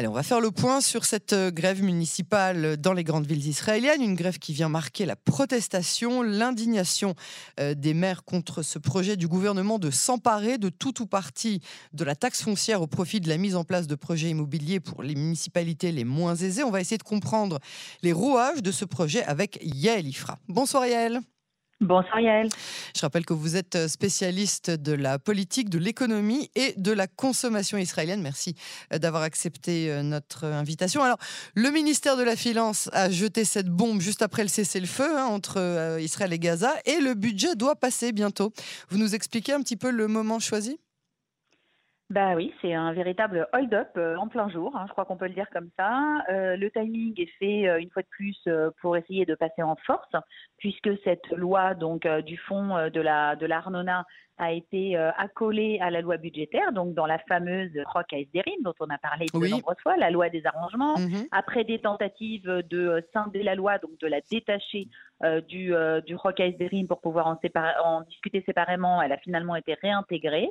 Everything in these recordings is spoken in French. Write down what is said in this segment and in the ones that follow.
Allez, on va faire le point sur cette euh, grève municipale dans les grandes villes israéliennes, une grève qui vient marquer la protestation, l'indignation euh, des maires contre ce projet du gouvernement de s'emparer de tout ou partie de la taxe foncière au profit de la mise en place de projets immobiliers pour les municipalités les moins aisées. On va essayer de comprendre les rouages de ce projet avec Yael Ifra. Bonsoir Yael. Bonsoir Yael. Je rappelle que vous êtes spécialiste de la politique, de l'économie et de la consommation israélienne. Merci euh, d'avoir accepté euh, notre invitation. Alors, le ministère de la Finance a jeté cette bombe juste après le cessez-le-feu hein, entre euh, Israël et Gaza et le budget doit passer bientôt. Vous nous expliquez un petit peu le moment choisi? Bah oui, c'est un véritable hold-up en plein jour, hein, je crois qu'on peut le dire comme ça. le timing est fait une fois de plus pour essayer de passer en force, puisque cette loi donc euh, du fonds euh, de la de l'Arnona a été euh, accolée à la loi budgétaire, donc dans la fameuse ROC ASDRIM dont on a parlé de nombreuses fois, la loi des arrangements. Mhm. Après des tentatives de scinder la loi, donc de la détacher du, du ROC ASDRIM pour pouvoir en, en discuter séparément, elle a finalement été réintégrée.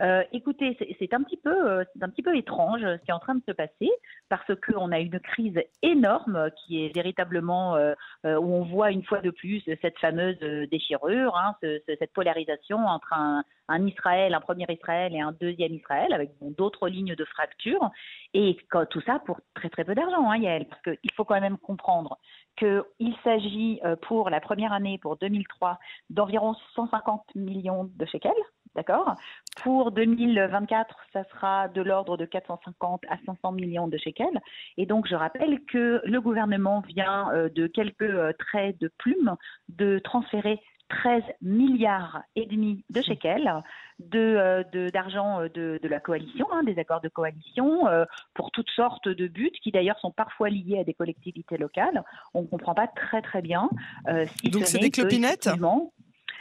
Euh, écoutez, c'est un petit peu, c'est un petit peu étrange ce qui est en train de se passer parce qu'on a une crise énorme qui est véritablement où on voit une fois de plus cette fameuse euh, déchirure, hein, cette polarisation entre un, Israël, un premier Israël et un deuxième Israël, avec d'autres lignes de fracture. Et tout ça pour très très peu d'argent, hein, parce qu'il faut quand même comprendre qu'il s'agit euh, pour la première année, pour 2003, d'environ 150 millions de shekels. D'accord? Pour 2024, ça sera de l'ordre de 450 à 500 millions de shekels. Et donc, je rappelle que le gouvernement vient euh, de quelques euh, traits de plume de transférer 13 milliards et demi de shekels de, d'argent de, de, la coalition, hein, des accords de coalition, pour toutes sortes de buts qui d'ailleurs sont parfois liés à des collectivités locales. On ne comprend pas très très bien. si Donc c'est des clopinettes?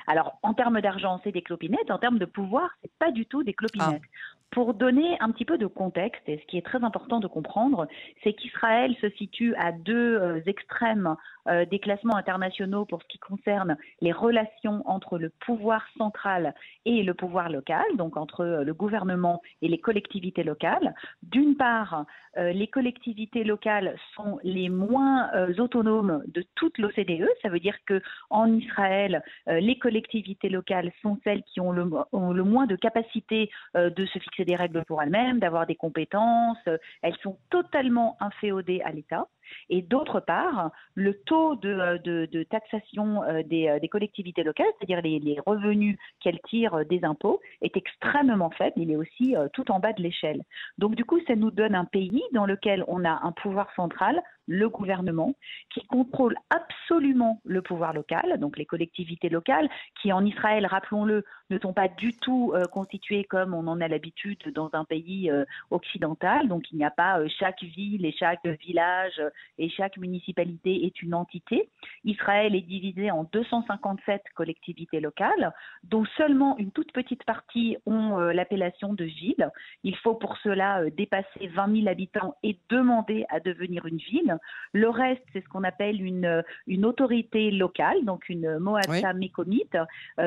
Alors, en termes d'argent, c'est des clopinettes. En termes de pouvoir, c'est pas du tout des clopinettes. Ah. Pour donner un petit peu de contexte, et ce qui est très important de comprendre, c'est qu'Israël se situe à deux euh, extrêmes euh, des classements internationaux pour ce qui concerne les relations entre le pouvoir central et le pouvoir local, donc entre euh, le gouvernement et les collectivités locales. D'une part, les collectivités locales sont les moins autonomes de toute l'OCDE. Ça veut dire que en Israël, les collectivités locales sont celles qui ont le, ont le moins de capacité de se fixer des règles pour elles-mêmes, d'avoir des compétences. Elles sont totalement inféodées à l'État. Et d'autre part, le taux de, euh, taxation euh, euh, des, collectivités locales, c'est-à-dire les, revenus qu'elles tirent des impôts, est extrêmement faible. Il est aussi tout en bas de l'échelle. Donc du coup, ça nous donne un pays dans lequel on a un pouvoir central le gouvernement, qui contrôle absolument le pouvoir local, donc les collectivités locales, qui en Israël, rappelons-le, ne sont pas du tout constituées comme on en a l'habitude dans un pays occidental. Donc il n'y a pas chaque ville et chaque village et chaque municipalité est une entité. Israël est divisé en 257 collectivités locales, dont seulement une toute petite partie ont euh, l'appellation de ville. Il faut pour cela euh, dépasser 20 000 habitants et demander à devenir une ville. Le reste, c'est ce qu'on appelle une, euh, une autorité locale, donc une Moatsa oui.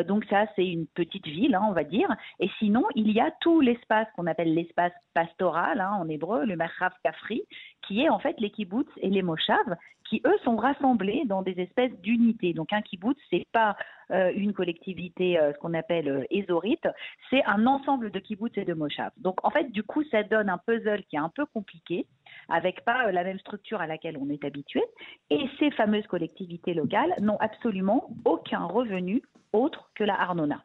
donc ça, c'est une petite ville, hein, on va dire. Et sinon, il y a tout l'espace qu'on appelle l'espace pastoral hein, en hébreu, le Merchav Kafri, qui est en fait les kibbutz et les moshav, qui eux sont rassemblés dans des espèces d'unités. Donc un kibbutz, c'est pas euh, une collectivité, euh, ce qu'on appelle euh, c'est un ensemble de kibbutz et de moshav. Donc en fait, du coup, ça donne un puzzle qui est un peu compliqué, avec pas euh, la même structure à laquelle on est habitué. Et ces fameuses collectivités locales n'ont absolument aucun revenu autre que la Arnona.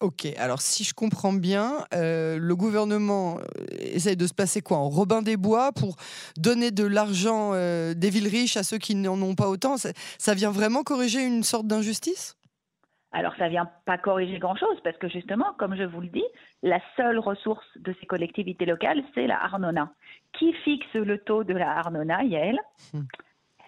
Ok, alors si je comprends bien, euh, le gouvernement euh, essaye de se passer quoi en Robin des Bois pour donner de l'argent euh, des villes riches à ceux qui n'en ont pas autant. Ça, vient vraiment corriger une sorte d'injustice? Alors, ça vient pas corriger grand-chose parce que justement, comme je vous le dis, la seule ressource de ces collectivités locales, c'est la Arnona. Qui fixe le taux de la Arnona, Yael hmm.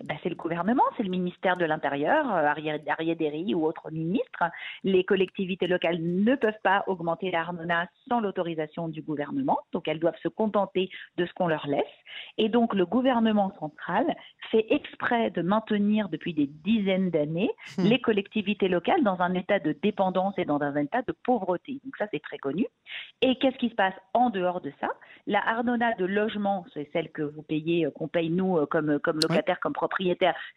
Ben, c'est le gouvernement, c'est le ministère de l'Intérieur, euh, Arié ou autres ministres. Les collectivités locales ne peuvent pas augmenter l'Arnona sans l'autorisation du gouvernement, donc elles doivent se contenter de ce qu'on leur laisse. Et donc le gouvernement central fait exprès de maintenir depuis des dizaines d'années hmm. les collectivités locales dans un état de dépendance et dans un état de pauvreté. Donc ça, c'est très connu. Et qu'est-ce qui se passe en dehors de ça? La Arnona de logement, c'est celle que vous payez, euh, qu'on paye nous euh, comme, comme locataire, comme propriétaire,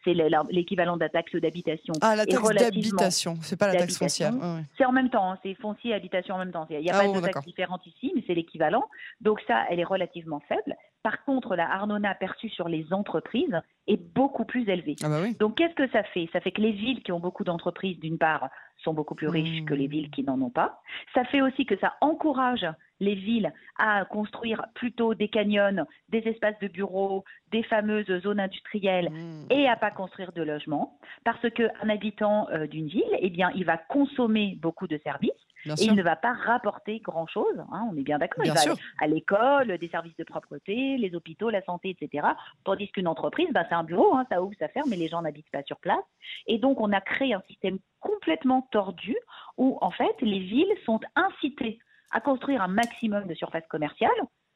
c'est l'équivalent de la taxe d'habitation. Ah, la taxe d'habitation, c'est pas la taxe foncière. C'est en même temps, hein, c'est foncier et habitation en même temps. Il n'y a pas ah, de taxe différente ici, mais c'est l'équivalent. Donc ça, elle est relativement faible. Par contre, la Arnona perçue sur les entreprises est beaucoup plus élevée. Ah bah Donc, qu'est-ce que ça fait? Ça fait que les villes qui ont beaucoup d'entreprises, d'une part, sont beaucoup plus riches que les mmh. villes qui n'en ont pas. Ça fait aussi que ça encourage les villes à construire plutôt des canyons, des espaces de bureaux, des fameuses zones industrielles mmh. et à pas construire de logements. Parce qu'un habitant euh, d'une ville, eh bien, il va consommer beaucoup de services et il ne va pas rapporter grand-chose, hein, on est bien d'accord. Il va aller à l'école, des services de propreté, les hôpitaux, la santé, etc. Tandis qu'une entreprise, bah, c'est un bureau, hein, ça ouvre, ça ferme, mais les gens n'habitent pas sur place. Et donc, on a créé un système complètement tordu où, en fait, les villes sont incitées à construire un maximum de surface commerciale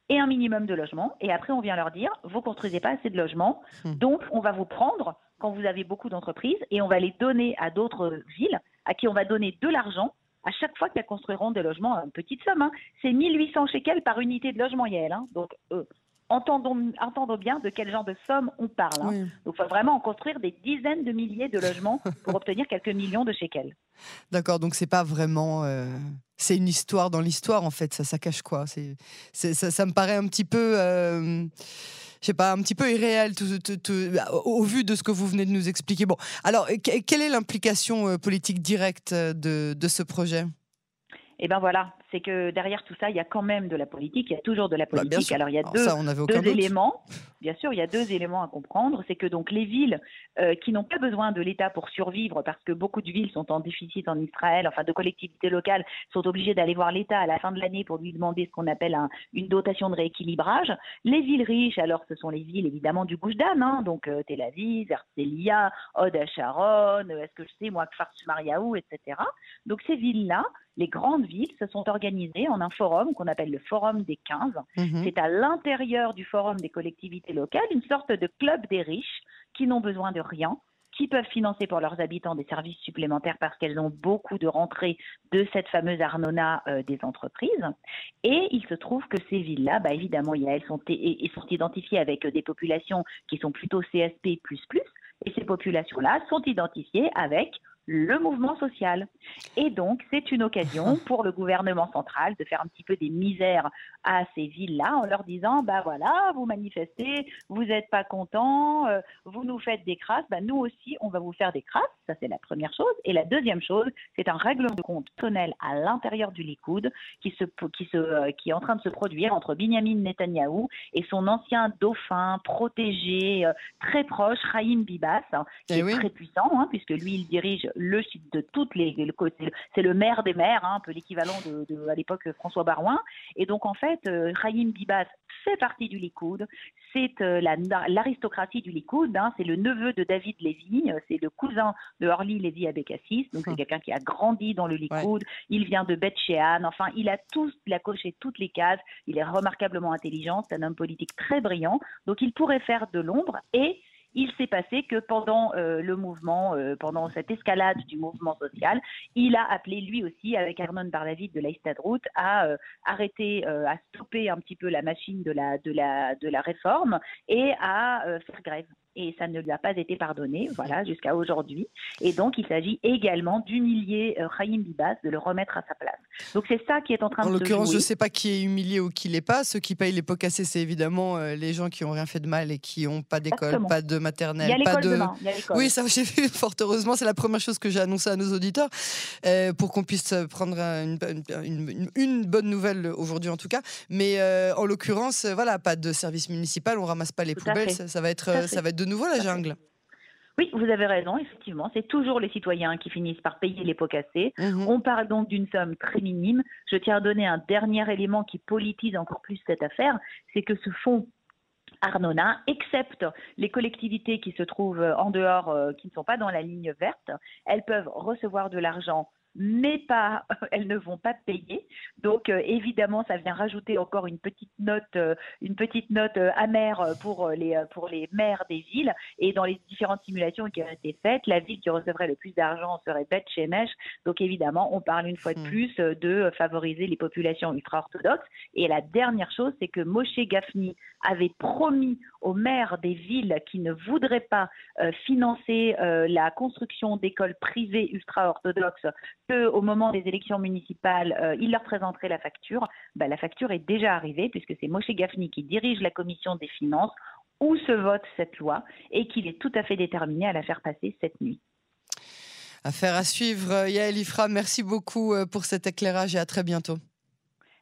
et un minimum de logements. Et après, on vient leur dire, vous construisez pas assez de logements, hmm. donc on va vous prendre quand vous avez beaucoup d'entreprises et on va les donner à d'autres villes à qui on va donner de l'argent à chaque fois qu'elles construiront des logements à une petite somme. Hein. C'est 1800 shekels par unité de logement, Yael. Hein. Donc, euh, entendons, entendons, bien de quel genre de somme on parle. Hein. Donc, il faut vraiment en construire des dizaines de milliers de logements pour obtenir quelques millions de shekels. D'accord, donc c'est pas vraiment. Euh, c'est une histoire dans l'histoire, en fait. Ça, cache quoi? Ça, me paraît un petit peu. Euh, je sais pas, un petit peu irréel au, vu de ce que vous venez de nous expliquer. Bon, alors, quelle est l'implication euh, politique directe de, de ce projet? Eh bien voilà, c'est que derrière tout ça, il y a quand même de la politique, il y a toujours de la bah, politique. Alors il y a deux, éléments. Bien sûr, il y a deux éléments à comprendre. C'est que donc les villes euh, qui n'ont pas besoin de l'État pour survivre, parce que beaucoup de villes sont en déficit en Israël, enfin de collectivités locales, sont obligées d'aller voir l'État à la fin de l'année pour lui demander ce qu'on appelle une dotation de rééquilibrage. Les villes riches, alors ce sont les villes évidemment du Gouche hein, donc euh, Tel Aviv, Herzliya, Od Sharon, euh, est-ce que je sais moi, Kfar Mariaou, etc. Donc ces villes-là, les grandes villes se sont organisées en un forum qu'on appelle le Forum des 15. Mhm. C'est à l'intérieur du Forum des collectivités locales une sorte de club des riches qui n'ont besoin de rien, qui peuvent financer pour leurs habitants des services supplémentaires parce qu'elles ont beaucoup de rentrées de cette fameuse Arnona euh, des entreprises. Et il se trouve que ces villes-là, bah, évidemment, elles sont, sont identifiées avec des populations qui sont plutôt CSP++, et ces populations-là sont identifiées avec le mouvement social. Et donc, c'est une occasion pour le gouvernement central de faire un petit peu des misères à ces villes-là en leur disant, bah voilà, vous manifestez, vous n'êtes pas contents, euh, vous nous faites des crasses, bah nous aussi, on va vous faire des crasses. Ça, c'est la première chose. Et la deuxième chose, c'est un règlement de compte personnel à l'intérieur du Likoud qui, se, qui, se, euh, qui est en train de se produire entre Binyamin Netanyahou et son ancien dauphin protégé, euh, très proche, Raïm Bibas, hein, qui eh est très puissant, hein, puisque lui, il dirige le site de toutes les, c'est le maire des maires, hein, un peu l'équivalent de, à l'époque François Barouin. Et donc en fait, euh, Bibas fait partie du Likoud. C'est euh, l'aristocratie du Likoud. Hein, c'est le neveu de David Lévy. Euh, c'est le cousin de Orly Lévy Abécassis. Donc c'est hum. quelqu'un qui a grandi dans le Likoud. Il vient de Beth Shean. Enfin, il a tous, il a coché toutes les cases. Il est remarquablement intelligent. C'est un homme politique très brillant. Donc il pourrait faire de l'ombre et il s'est passé que pendant euh, le mouvement, euh, pendant cette escalade du mouvement social, il a appelé lui aussi, avec Arnon Bardavid de l'Aïstadrout, à euh, arrêter, à stopper un petit peu la machine de la, réforme et à faire grève et ça ne lui a pas été pardonné, voilà, jusqu'à aujourd'hui. Et donc, il s'agit également d'humilier euh, Bibas, de le remettre à sa place. Donc, c'est ça qui est en train de se En l'occurrence, je ne sais pas qui est humilié ou qui l'est pas. Ceux qui payent les pots cassés, c'est évidemment euh, les gens qui n'ont rien fait de mal et qui n'ont pas d'école, pas de maternelle, il y a pas de. Demain. oui, ça, j'ai vu, fort heureusement. C'est la première chose que j'ai annoncé à nos auditeurs euh, pour qu'on puisse prendre une, une, une, bonne nouvelle aujourd'hui, en tout cas. Mais euh, en l'occurrence, voilà, pas de service municipal, on ramasse pas les poubelles. Ça, va être, ça va être de nouveau la jungle. Oui, vous avez raison, effectivement. C'est toujours les citoyens qui finissent par payer les pots cassés. Mhm. On parle donc d'une somme très minime. Je tiens à donner un dernier élément qui politise encore plus cette affaire, c'est que ce fonds Arnona, excepte les collectivités qui se trouvent en dehors, qui ne sont pas dans la ligne verte, elles peuvent recevoir de l'argent mais pas, elles ne vont pas payer. Donc euh, évidemment, ça vient rajouter encore une petite note, euh, une petite note euh, amère pour les pour les maires des villes. Et dans les différentes simulations qui ont été faites, la ville qui recevrait le plus d'argent serait Beth Shemesh. Donc évidemment, on parle une fois de hmm. plus de favoriser les populations ultra-orthodoxes. Et la dernière chose, c'est que Moshe Gafni avait promis aux maires des villes qui ne voudraient pas financer la construction d'écoles privées ultra-orthodoxes qu'au moment des élections municipales, euh, il leur présenterait la facture, bah, la facture est déjà arrivée puisque c'est Moshe Gafni qui dirige la commission des finances où se vote cette loi et qu'il est tout à fait déterminé à la faire passer cette nuit. Affaire à suivre. Yael Ifra, merci beaucoup euh, pour cet éclairage et à très bientôt.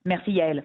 Merci Yael.